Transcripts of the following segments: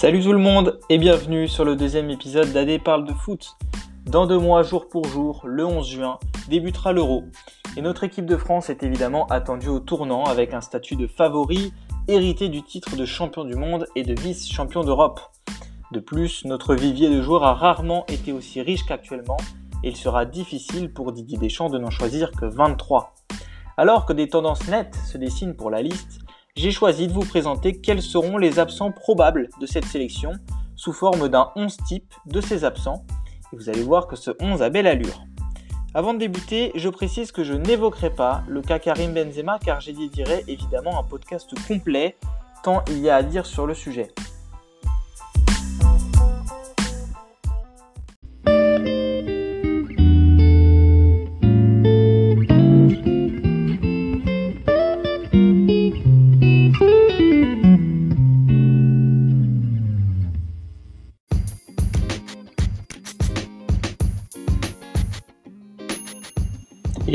Salut tout le monde et bienvenue sur le deuxième épisode d'AD parle de foot. Dans deux mois, jour pour jour, le 11 juin, débutera l'Euro. Et notre équipe de France est évidemment attendue au tournant avec un statut de favori, hérité du titre de champion du monde et de vice-champion d'Europe. De plus, notre vivier de joueurs a rarement été aussi riche qu'actuellement et il sera difficile pour Didier Deschamps de n'en choisir que 23. Alors que des tendances nettes se dessinent pour la liste, j'ai choisi de vous présenter quels seront les absents probables de cette sélection sous forme d'un 11 type de ces absents. Et vous allez voir que ce 11 a belle allure. Avant de débuter, je précise que je n'évoquerai pas le cas Karim Benzema car j'ai dédié évidemment un podcast complet tant il y a à dire sur le sujet.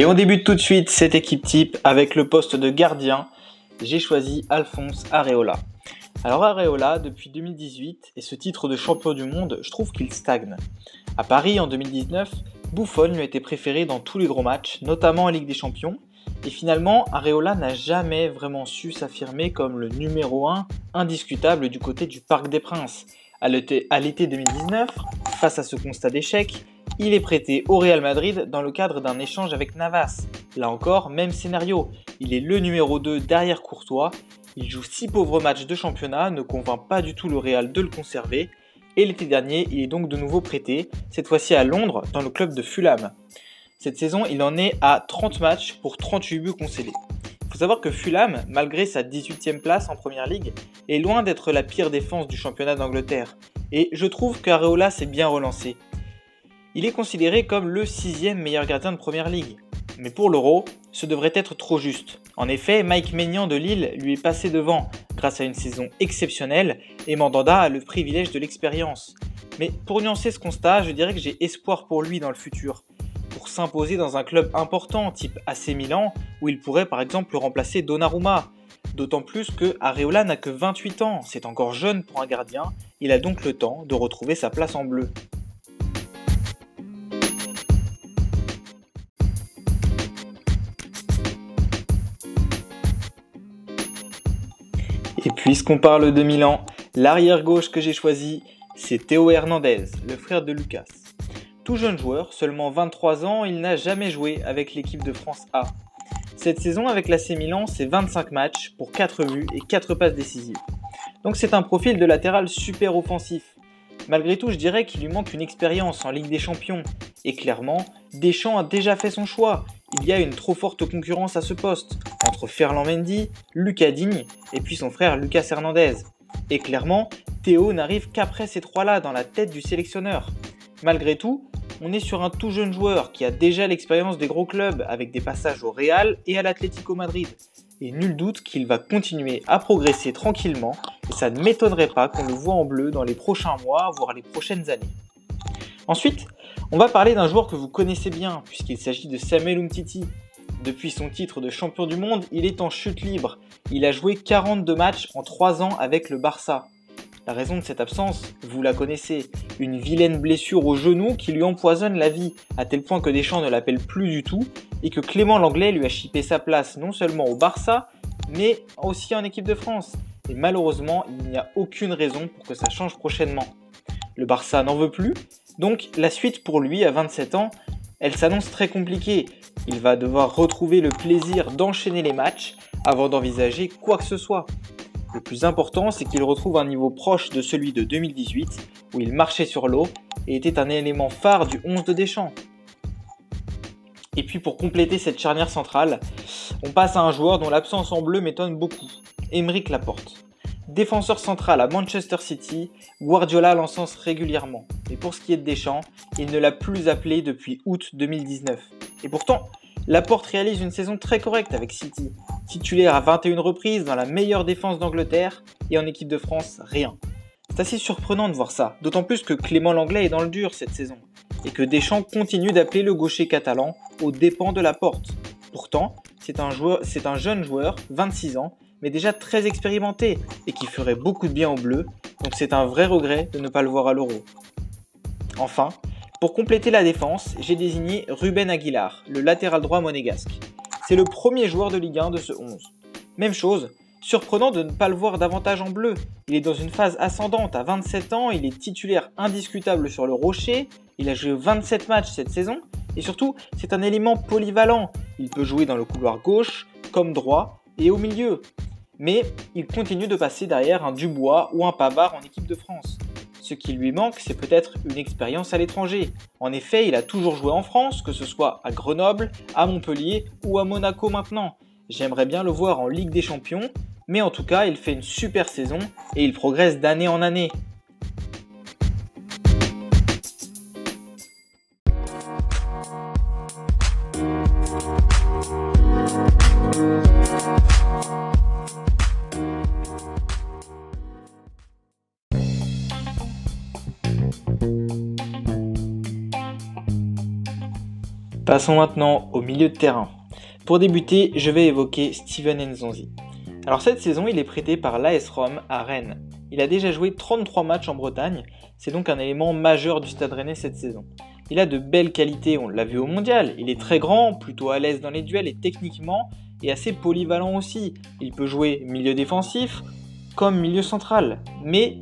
Et on débute tout de suite cette équipe type avec le poste de gardien. J'ai choisi Alphonse Areola. Alors Areola, depuis 2018 et ce titre de champion du monde, je trouve qu'il stagne. À Paris en 2019, Buffon lui a été préféré dans tous les gros matchs, notamment en Ligue des Champions. Et finalement, Areola n'a jamais vraiment su s'affirmer comme le numéro 1 indiscutable du côté du Parc des Princes. À l'été 2019, face à ce constat d'échec, il est prêté au Real Madrid dans le cadre d'un échange avec Navas. Là encore, même scénario. Il est le numéro 2 derrière Courtois. Il joue 6 pauvres matchs de championnat, ne convainc pas du tout le Real de le conserver. Et l'été dernier, il est donc de nouveau prêté, cette fois-ci à Londres, dans le club de Fulham. Cette saison, il en est à 30 matchs pour 38 buts concédés. Il faut savoir que Fulham, malgré sa 18e place en Première Ligue, est loin d'être la pire défense du championnat d'Angleterre. Et je trouve qu'Areola s'est bien relancé. Il est considéré comme le sixième meilleur gardien de Première Ligue. Mais pour l'Euro, ce devrait être trop juste. En effet, Mike Maignan de Lille lui est passé devant grâce à une saison exceptionnelle et Mandanda a le privilège de l'expérience. Mais pour nuancer ce constat, je dirais que j'ai espoir pour lui dans le futur. Pour s'imposer dans un club important type AC Milan, où il pourrait par exemple remplacer Donnarumma. D'autant plus que Areola n'a que 28 ans, c'est encore jeune pour un gardien, il a donc le temps de retrouver sa place en bleu. Et puisqu'on parle de Milan, l'arrière gauche que j'ai choisi, c'est Théo Hernandez, le frère de Lucas. Tout jeune joueur, seulement 23 ans, il n'a jamais joué avec l'équipe de France A. Cette saison avec l'AC Milan, c'est 25 matchs pour 4 buts et 4 passes décisives. Donc c'est un profil de latéral super offensif. Malgré tout, je dirais qu'il lui manque une expérience en Ligue des Champions. Et clairement, Deschamps a déjà fait son choix il y a une trop forte concurrence à ce poste entre Ferland Mendy, Lucas Digne et puis son frère Lucas Hernandez. Et clairement, Théo n'arrive qu'après ces trois-là dans la tête du sélectionneur. Malgré tout, on est sur un tout jeune joueur qui a déjà l'expérience des gros clubs avec des passages au Real et à l'Atlético Madrid. Et nul doute qu'il va continuer à progresser tranquillement et ça ne m'étonnerait pas qu'on le voit en bleu dans les prochains mois, voire les prochaines années. Ensuite, on va parler d'un joueur que vous connaissez bien, puisqu'il s'agit de Samuel Umtiti. Depuis son titre de champion du monde, il est en chute libre. Il a joué 42 matchs en 3 ans avec le Barça. La raison de cette absence, vous la connaissez, une vilaine blessure au genou qui lui empoisonne la vie, à tel point que Deschamps ne l'appelle plus du tout, et que Clément Langlais lui a chippé sa place non seulement au Barça, mais aussi en équipe de France. Et malheureusement, il n'y a aucune raison pour que ça change prochainement. Le Barça n'en veut plus, donc la suite pour lui à 27 ans, elle s'annonce très compliquée. Il va devoir retrouver le plaisir d'enchaîner les matchs avant d'envisager quoi que ce soit. Le plus important, c'est qu'il retrouve un niveau proche de celui de 2018, où il marchait sur l'eau et était un élément phare du 11 de Deschamps. Et puis pour compléter cette charnière centrale, on passe à un joueur dont l'absence en bleu m'étonne beaucoup, Émeric Laporte. Défenseur central à Manchester City, Guardiola l'encense régulièrement. Et pour ce qui est de Deschamps, il ne l'a plus appelé depuis août 2019. Et pourtant, Laporte réalise une saison très correcte avec City. Titulaire à 21 reprises dans la meilleure défense d'Angleterre et en équipe de France, rien. C'est assez surprenant de voir ça, d'autant plus que Clément Langlais est dans le dur cette saison et que Deschamps continue d'appeler le gaucher catalan aux dépens de Laporte. Pourtant, c'est un, un jeune joueur, 26 ans, mais déjà très expérimenté et qui ferait beaucoup de bien au bleu donc c'est un vrai regret de ne pas le voir à l'Euro. Enfin, pour compléter la défense, j'ai désigné Ruben Aguilar, le latéral droit monégasque. C'est le premier joueur de Ligue 1 de ce 11. Même chose, surprenant de ne pas le voir davantage en bleu. Il est dans une phase ascendante, à 27 ans, il est titulaire indiscutable sur le rocher, il a joué 27 matchs cette saison, et surtout, c'est un élément polyvalent. Il peut jouer dans le couloir gauche, comme droit, et au milieu. Mais il continue de passer derrière un Dubois ou un Pavard en équipe de France. Ce qui lui manque, c'est peut-être une expérience à l'étranger. En effet, il a toujours joué en France, que ce soit à Grenoble, à Montpellier ou à Monaco maintenant. J'aimerais bien le voir en Ligue des Champions, mais en tout cas, il fait une super saison et il progresse d'année en année. Passons maintenant au milieu de terrain. Pour débuter, je vais évoquer Steven Nzonzi. Alors cette saison, il est prêté par l'AS Rome à Rennes. Il a déjà joué 33 matchs en Bretagne, c'est donc un élément majeur du Stade Rennais cette saison. Il a de belles qualités, on l'a vu au mondial, il est très grand, plutôt à l'aise dans les duels et techniquement, et assez polyvalent aussi. Il peut jouer milieu défensif comme milieu central, mais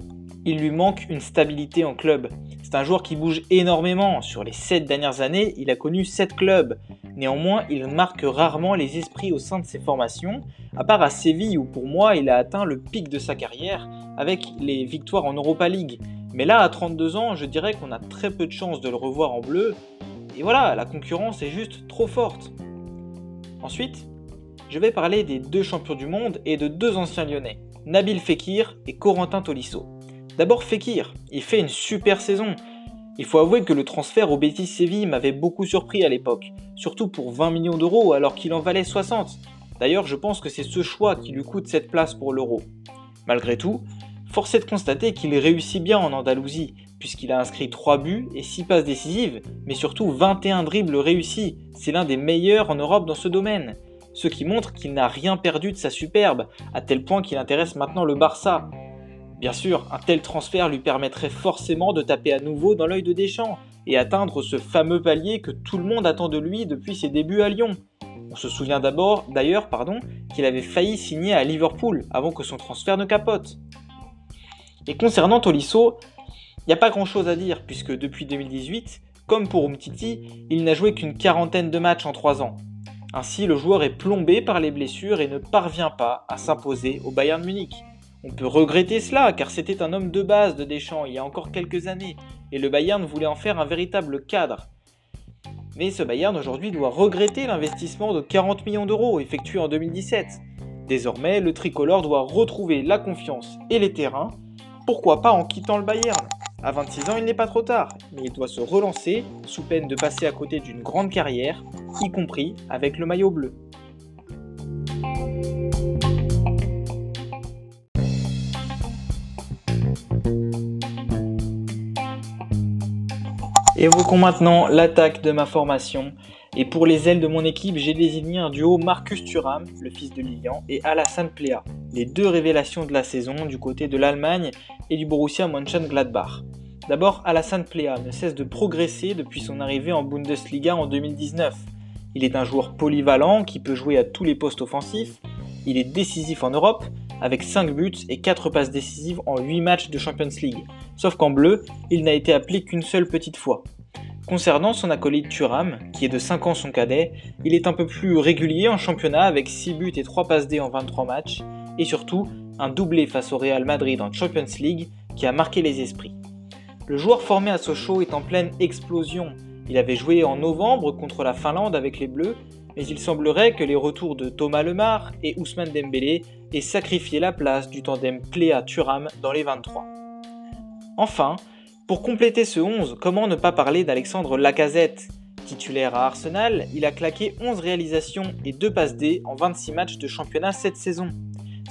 il lui manque une stabilité en club. C'est un joueur qui bouge énormément. Sur les 7 dernières années, il a connu 7 clubs. Néanmoins, il marque rarement les esprits au sein de ses formations, à part à Séville où pour moi il a atteint le pic de sa carrière avec les victoires en Europa League. Mais là, à 32 ans, je dirais qu'on a très peu de chances de le revoir en bleu. Et voilà, la concurrence est juste trop forte. Ensuite, je vais parler des deux champions du monde et de deux anciens lyonnais, Nabil Fekir et Corentin Tolisso. D'abord Fekir, il fait une super saison. Il faut avouer que le transfert au Betis Séville m'avait beaucoup surpris à l'époque, surtout pour 20 millions d'euros alors qu'il en valait 60. D'ailleurs, je pense que c'est ce choix qui lui coûte cette place pour l'euro. Malgré tout, force est de constater qu'il réussit bien en Andalousie, puisqu'il a inscrit 3 buts et 6 passes décisives, mais surtout 21 dribbles réussis. C'est l'un des meilleurs en Europe dans ce domaine. Ce qui montre qu'il n'a rien perdu de sa superbe, à tel point qu'il intéresse maintenant le Barça. Bien sûr, un tel transfert lui permettrait forcément de taper à nouveau dans l'œil de Deschamps et atteindre ce fameux palier que tout le monde attend de lui depuis ses débuts à Lyon. On se souvient d'ailleurs, pardon, qu'il avait failli signer à Liverpool avant que son transfert ne capote. Et concernant Tolisso, il n'y a pas grand chose à dire puisque depuis 2018, comme pour Umtiti, il n'a joué qu'une quarantaine de matchs en 3 ans. Ainsi, le joueur est plombé par les blessures et ne parvient pas à s'imposer au Bayern Munich. On peut regretter cela, car c'était un homme de base de Deschamps il y a encore quelques années, et le Bayern voulait en faire un véritable cadre. Mais ce Bayern aujourd'hui doit regretter l'investissement de 40 millions d'euros effectué en 2017. Désormais, le tricolore doit retrouver la confiance et les terrains, pourquoi pas en quittant le Bayern? À 26 ans, il n'est pas trop tard, mais il doit se relancer sous peine de passer à côté d'une grande carrière, y compris avec le maillot bleu. Évoquons maintenant l'attaque de ma formation. Et pour les ailes de mon équipe, j'ai désigné un duo Marcus Thuram, le fils de Lilian, et Alassane Plea, les deux révélations de la saison du côté de l'Allemagne et du Borussia Mönchengladbach. D'abord, Alassane Plea ne cesse de progresser depuis son arrivée en Bundesliga en 2019. Il est un joueur polyvalent qui peut jouer à tous les postes offensifs. Il est décisif en Europe avec 5 buts et 4 passes décisives en 8 matchs de Champions League. Sauf qu'en bleu, il n'a été appelé qu'une seule petite fois. Concernant son acolyte Thuram, qui est de 5 ans son cadet, il est un peu plus régulier en championnat avec 6 buts et 3 passes D en 23 matchs, et surtout un doublé face au Real Madrid en Champions League qui a marqué les esprits. Le joueur formé à Sochaux est en pleine explosion. Il avait joué en novembre contre la Finlande avec les Bleus, mais il semblerait que les retours de Thomas Lemar et Ousmane Dembélé aient sacrifié la place du tandem Pléa-Thuram dans les 23. Enfin, pour compléter ce 11, comment ne pas parler d'Alexandre Lacazette? Titulaire à Arsenal, il a claqué 11 réalisations et 2 passes D en 26 matchs de championnat cette saison.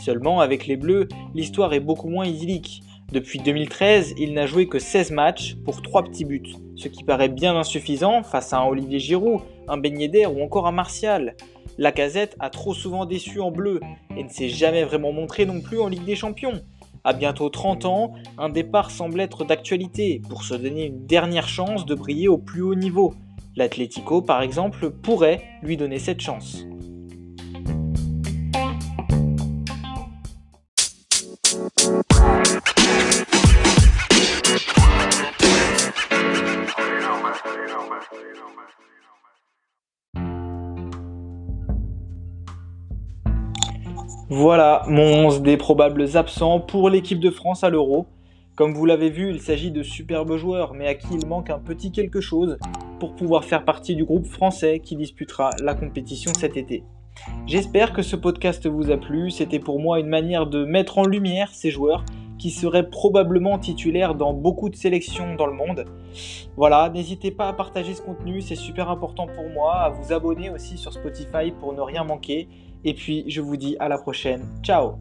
Seulement, avec les Bleus, l'histoire est beaucoup moins idyllique. Depuis 2013, il n'a joué que 16 matchs pour 3 petits buts, ce qui paraît bien insuffisant face à un Olivier Giroud, un Ben Yedder ou encore un Martial. Lacazette a trop souvent déçu en bleu et ne s'est jamais vraiment montré non plus en Ligue des Champions. À bientôt 30 ans, un départ semble être d'actualité pour se donner une dernière chance de briller au plus haut niveau. L'Atlético, par exemple, pourrait lui donner cette chance. Voilà mon 11 des probables absents pour l'équipe de France à l'Euro. Comme vous l'avez vu, il s'agit de superbes joueurs, mais à qui il manque un petit quelque chose pour pouvoir faire partie du groupe français qui disputera la compétition cet été. J'espère que ce podcast vous a plu, c'était pour moi une manière de mettre en lumière ces joueurs qui seraient probablement titulaires dans beaucoup de sélections dans le monde. Voilà, n'hésitez pas à partager ce contenu, c'est super important pour moi, à vous abonner aussi sur Spotify pour ne rien manquer. Et puis je vous dis à la prochaine. Ciao